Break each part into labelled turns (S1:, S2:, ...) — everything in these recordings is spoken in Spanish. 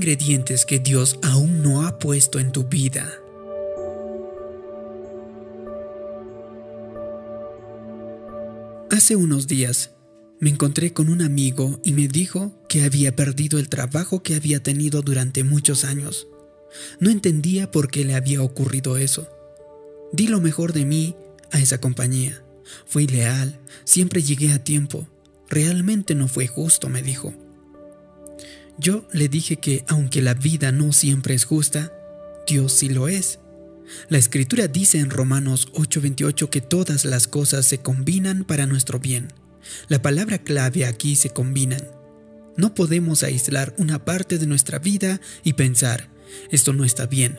S1: ingredientes que Dios aún no ha puesto en tu vida. Hace unos días me encontré con un amigo y me dijo que había perdido el trabajo que había tenido durante muchos años. No entendía por qué le había ocurrido eso. Di lo mejor de mí a esa compañía. Fui leal, siempre llegué a tiempo. Realmente no fue justo, me dijo. Yo le dije que aunque la vida no siempre es justa, Dios sí lo es. La escritura dice en Romanos 8:28 que todas las cosas se combinan para nuestro bien. La palabra clave aquí se combinan. No podemos aislar una parte de nuestra vida y pensar, esto no está bien.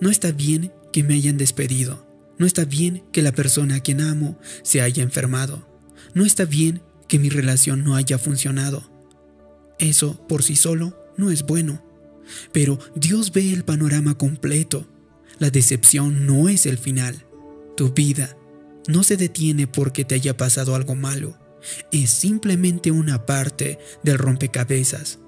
S1: No está bien que me hayan despedido. No está bien que la persona a quien amo se haya enfermado. No está bien que mi relación no haya funcionado. Eso por sí solo no es bueno. Pero Dios ve el panorama completo. La decepción no es el final. Tu vida no se detiene porque te haya pasado algo malo. Es simplemente una parte del rompecabezas.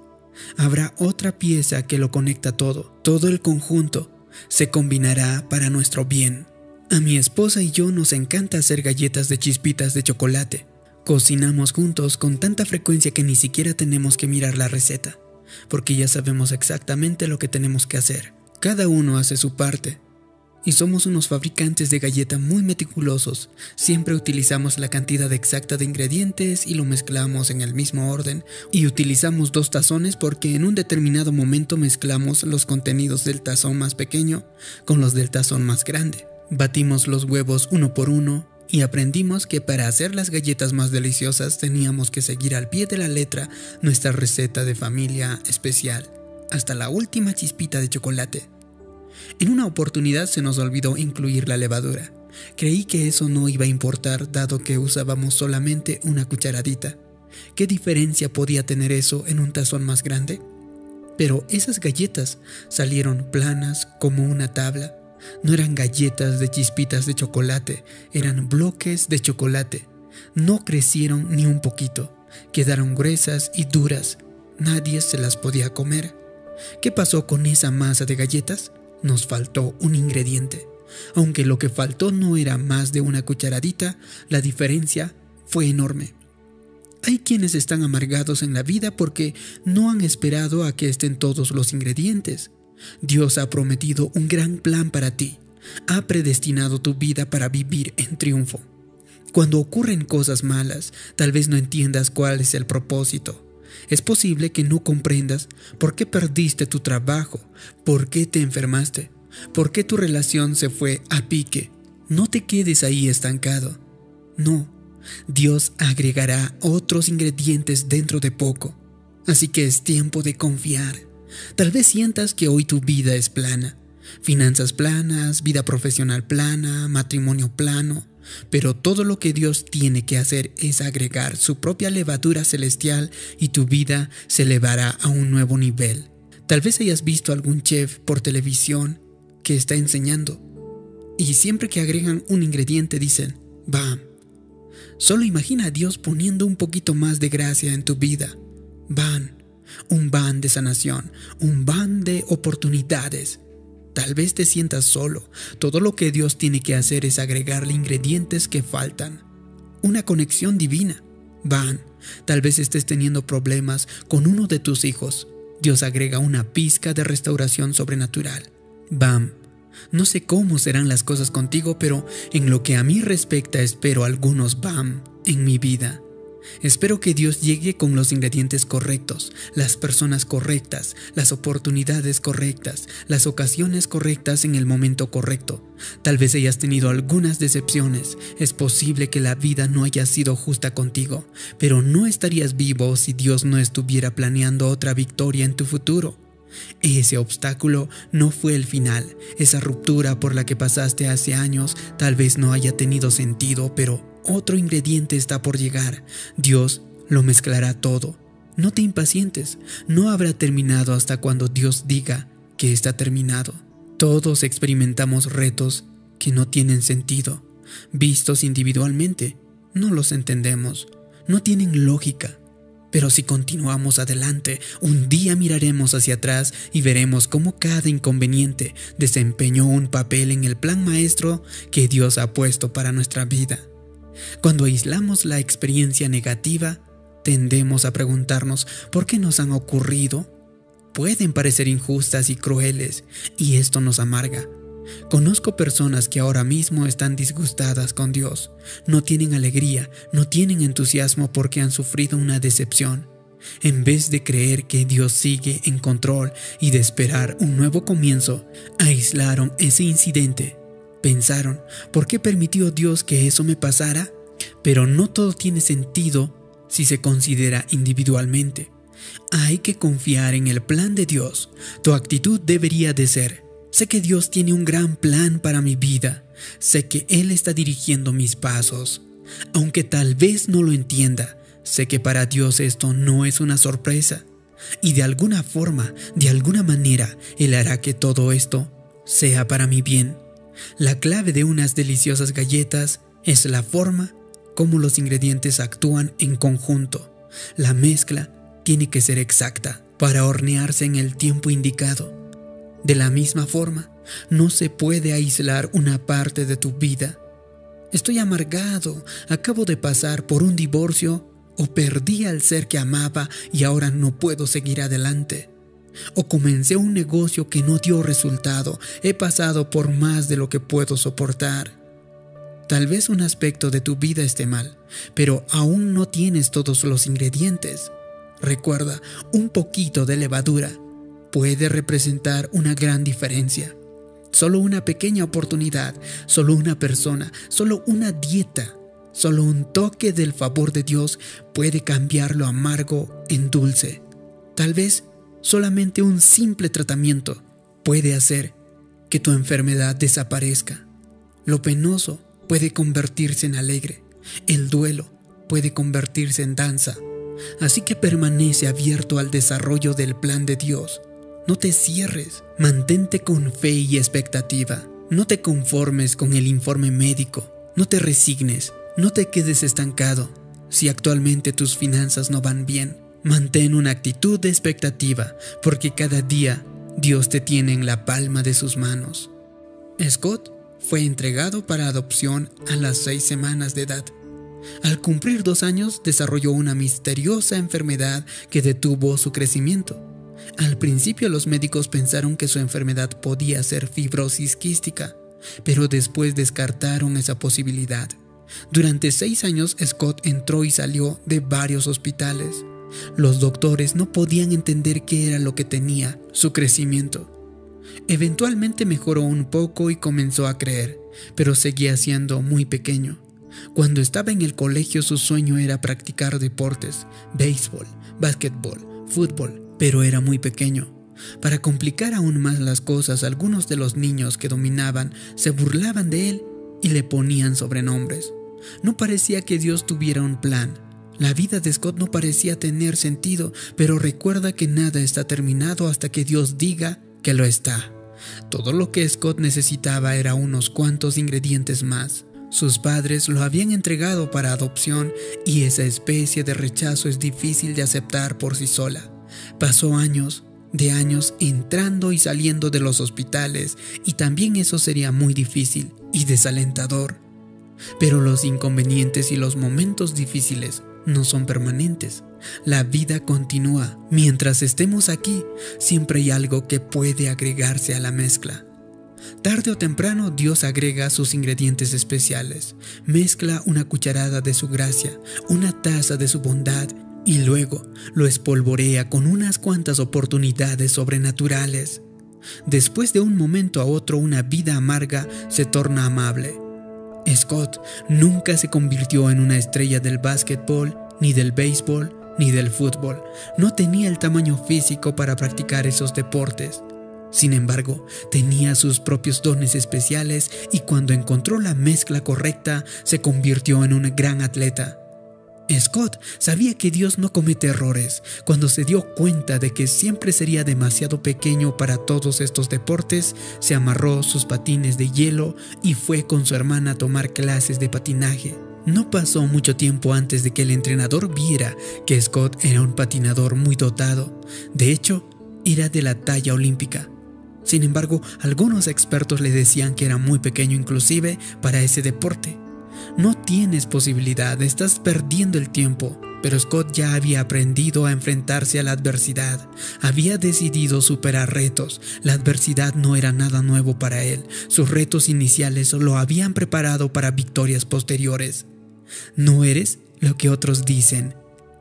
S1: Habrá otra pieza que lo conecta todo. Todo el conjunto se combinará para nuestro bien. A mi esposa y yo nos encanta hacer galletas de chispitas de chocolate. Cocinamos juntos con tanta frecuencia que ni siquiera tenemos que mirar la receta, porque ya sabemos exactamente lo que tenemos que hacer. Cada uno hace su parte y somos unos fabricantes de galleta muy meticulosos. Siempre utilizamos la cantidad exacta de ingredientes y lo mezclamos en el mismo orden. Y utilizamos dos tazones porque en un determinado momento mezclamos los contenidos del tazón más pequeño con los del tazón más grande. Batimos los huevos uno por uno y aprendimos que para hacer las galletas más deliciosas teníamos que seguir al pie de la letra nuestra receta de familia especial, hasta la última chispita de chocolate. En una oportunidad se nos olvidó incluir la levadura. Creí que eso no iba a importar dado que usábamos solamente una cucharadita. ¿Qué diferencia podía tener eso en un tazón más grande? Pero esas galletas salieron planas como una tabla. No eran galletas de chispitas de chocolate, eran bloques de chocolate. No crecieron ni un poquito, quedaron gruesas y duras. Nadie se las podía comer. ¿Qué pasó con esa masa de galletas? nos faltó un ingrediente. Aunque lo que faltó no era más de una cucharadita, la diferencia fue enorme. Hay quienes están amargados en la vida porque no han esperado a que estén todos los ingredientes. Dios ha prometido un gran plan para ti. Ha predestinado tu vida para vivir en triunfo. Cuando ocurren cosas malas, tal vez no entiendas cuál es el propósito. Es posible que no comprendas por qué perdiste tu trabajo, por qué te enfermaste, por qué tu relación se fue a pique. No te quedes ahí estancado. No, Dios agregará otros ingredientes dentro de poco. Así que es tiempo de confiar. Tal vez sientas que hoy tu vida es plana. Finanzas planas, vida profesional plana, matrimonio plano, pero todo lo que Dios tiene que hacer es agregar su propia levadura celestial y tu vida se elevará a un nuevo nivel. Tal vez hayas visto algún chef por televisión que está enseñando y siempre que agregan un ingrediente dicen, ¡bam! Solo imagina a Dios poniendo un poquito más de gracia en tu vida. Van, un van de sanación, un van de oportunidades, Tal vez te sientas solo. Todo lo que Dios tiene que hacer es agregarle ingredientes que faltan. Una conexión divina. Van, tal vez estés teniendo problemas con uno de tus hijos. Dios agrega una pizca de restauración sobrenatural. Bam. No sé cómo serán las cosas contigo, pero en lo que a mí respecta espero algunos bam en mi vida. Espero que Dios llegue con los ingredientes correctos, las personas correctas, las oportunidades correctas, las ocasiones correctas en el momento correcto. Tal vez hayas tenido algunas decepciones, es posible que la vida no haya sido justa contigo, pero no estarías vivo si Dios no estuviera planeando otra victoria en tu futuro. Ese obstáculo no fue el final, esa ruptura por la que pasaste hace años tal vez no haya tenido sentido, pero otro ingrediente está por llegar. Dios lo mezclará todo. No te impacientes, no habrá terminado hasta cuando Dios diga que está terminado. Todos experimentamos retos que no tienen sentido. Vistos individualmente, no los entendemos, no tienen lógica. Pero si continuamos adelante, un día miraremos hacia atrás y veremos cómo cada inconveniente desempeñó un papel en el plan maestro que Dios ha puesto para nuestra vida. Cuando aislamos la experiencia negativa, tendemos a preguntarnos por qué nos han ocurrido. Pueden parecer injustas y crueles, y esto nos amarga. Conozco personas que ahora mismo están disgustadas con Dios, no tienen alegría, no tienen entusiasmo porque han sufrido una decepción. En vez de creer que Dios sigue en control y de esperar un nuevo comienzo, aislaron ese incidente. Pensaron, ¿por qué permitió Dios que eso me pasara? Pero no todo tiene sentido si se considera individualmente. Hay que confiar en el plan de Dios. Tu actitud debería de ser, Sé que Dios tiene un gran plan para mi vida. Sé que Él está dirigiendo mis pasos. Aunque tal vez no lo entienda, sé que para Dios esto no es una sorpresa. Y de alguna forma, de alguna manera, Él hará que todo esto sea para mi bien. La clave de unas deliciosas galletas es la forma como los ingredientes actúan en conjunto. La mezcla tiene que ser exacta para hornearse en el tiempo indicado. De la misma forma, no se puede aislar una parte de tu vida. Estoy amargado, acabo de pasar por un divorcio o perdí al ser que amaba y ahora no puedo seguir adelante. O comencé un negocio que no dio resultado, he pasado por más de lo que puedo soportar. Tal vez un aspecto de tu vida esté mal, pero aún no tienes todos los ingredientes. Recuerda, un poquito de levadura puede representar una gran diferencia. Solo una pequeña oportunidad, solo una persona, solo una dieta, solo un toque del favor de Dios puede cambiar lo amargo en dulce. Tal vez solamente un simple tratamiento puede hacer que tu enfermedad desaparezca. Lo penoso puede convertirse en alegre. El duelo puede convertirse en danza. Así que permanece abierto al desarrollo del plan de Dios no te cierres, mantente con fe y expectativa. No te conformes con el informe médico, no te resignes, no te quedes estancado. Si actualmente tus finanzas no van bien, mantén una actitud de expectativa, porque cada día Dios te tiene en la palma de sus manos. Scott fue entregado para adopción a las seis semanas de edad. Al cumplir dos años desarrolló una misteriosa enfermedad que detuvo su crecimiento. Al principio los médicos pensaron que su enfermedad podía ser fibrosis quística, pero después descartaron esa posibilidad. Durante seis años Scott entró y salió de varios hospitales. Los doctores no podían entender qué era lo que tenía su crecimiento. Eventualmente mejoró un poco y comenzó a creer, pero seguía siendo muy pequeño. Cuando estaba en el colegio su sueño era practicar deportes, béisbol, básquetbol, fútbol, pero era muy pequeño. Para complicar aún más las cosas, algunos de los niños que dominaban se burlaban de él y le ponían sobrenombres. No parecía que Dios tuviera un plan. La vida de Scott no parecía tener sentido, pero recuerda que nada está terminado hasta que Dios diga que lo está. Todo lo que Scott necesitaba era unos cuantos ingredientes más. Sus padres lo habían entregado para adopción y esa especie de rechazo es difícil de aceptar por sí sola. Pasó años de años entrando y saliendo de los hospitales y también eso sería muy difícil y desalentador. Pero los inconvenientes y los momentos difíciles no son permanentes. La vida continúa. Mientras estemos aquí, siempre hay algo que puede agregarse a la mezcla. Tarde o temprano Dios agrega sus ingredientes especiales, mezcla una cucharada de su gracia, una taza de su bondad y luego lo espolvorea con unas cuantas oportunidades sobrenaturales. Después de un momento a otro una vida amarga se torna amable. Scott nunca se convirtió en una estrella del básquetbol, ni del béisbol, ni del fútbol. No tenía el tamaño físico para practicar esos deportes. Sin embargo, tenía sus propios dones especiales y cuando encontró la mezcla correcta, se convirtió en un gran atleta. Scott sabía que Dios no comete errores. Cuando se dio cuenta de que siempre sería demasiado pequeño para todos estos deportes, se amarró sus patines de hielo y fue con su hermana a tomar clases de patinaje. No pasó mucho tiempo antes de que el entrenador viera que Scott era un patinador muy dotado. De hecho, era de la talla olímpica. Sin embargo, algunos expertos le decían que era muy pequeño inclusive para ese deporte. No tienes posibilidad, estás perdiendo el tiempo. Pero Scott ya había aprendido a enfrentarse a la adversidad, había decidido superar retos, la adversidad no era nada nuevo para él, sus retos iniciales lo habían preparado para victorias posteriores. No eres lo que otros dicen,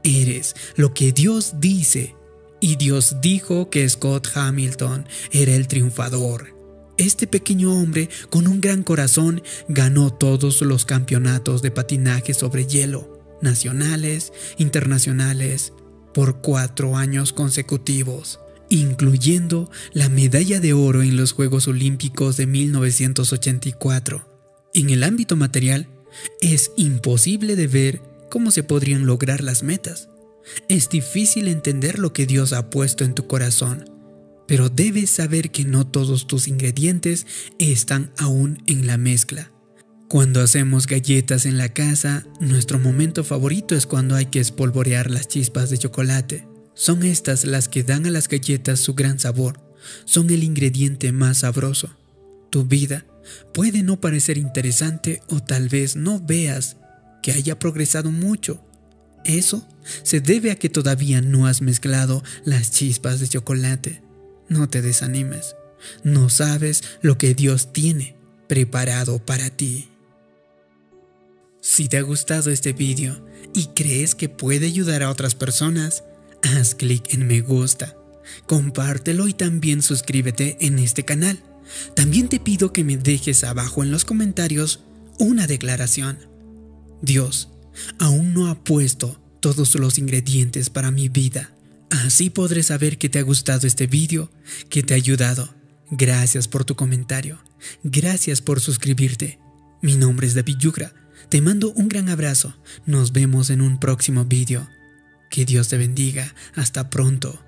S1: eres lo que Dios dice. Y Dios dijo que Scott Hamilton era el triunfador. Este pequeño hombre, con un gran corazón, ganó todos los campeonatos de patinaje sobre hielo nacionales, internacionales, por cuatro años consecutivos, incluyendo la medalla de oro en los Juegos Olímpicos de 1984. En el ámbito material, es imposible de ver cómo se podrían lograr las metas. Es difícil entender lo que Dios ha puesto en tu corazón, pero debes saber que no todos tus ingredientes están aún en la mezcla. Cuando hacemos galletas en la casa, nuestro momento favorito es cuando hay que espolvorear las chispas de chocolate. Son estas las que dan a las galletas su gran sabor, son el ingrediente más sabroso. Tu vida puede no parecer interesante o tal vez no veas que haya progresado mucho. Eso se debe a que todavía no has mezclado las chispas de chocolate. No te desanimes, no sabes lo que Dios tiene preparado para ti. Si te ha gustado este vídeo y crees que puede ayudar a otras personas, haz clic en me gusta, compártelo y también suscríbete en este canal. También te pido que me dejes abajo en los comentarios una declaración. Dios aún no ha puesto todos los ingredientes para mi vida. Así podré saber que te ha gustado este vídeo, que te ha ayudado. Gracias por tu comentario. Gracias por suscribirte. Mi nombre es David Yugra te mando un gran abrazo. Nos vemos en un próximo vídeo. Que Dios te bendiga. Hasta pronto.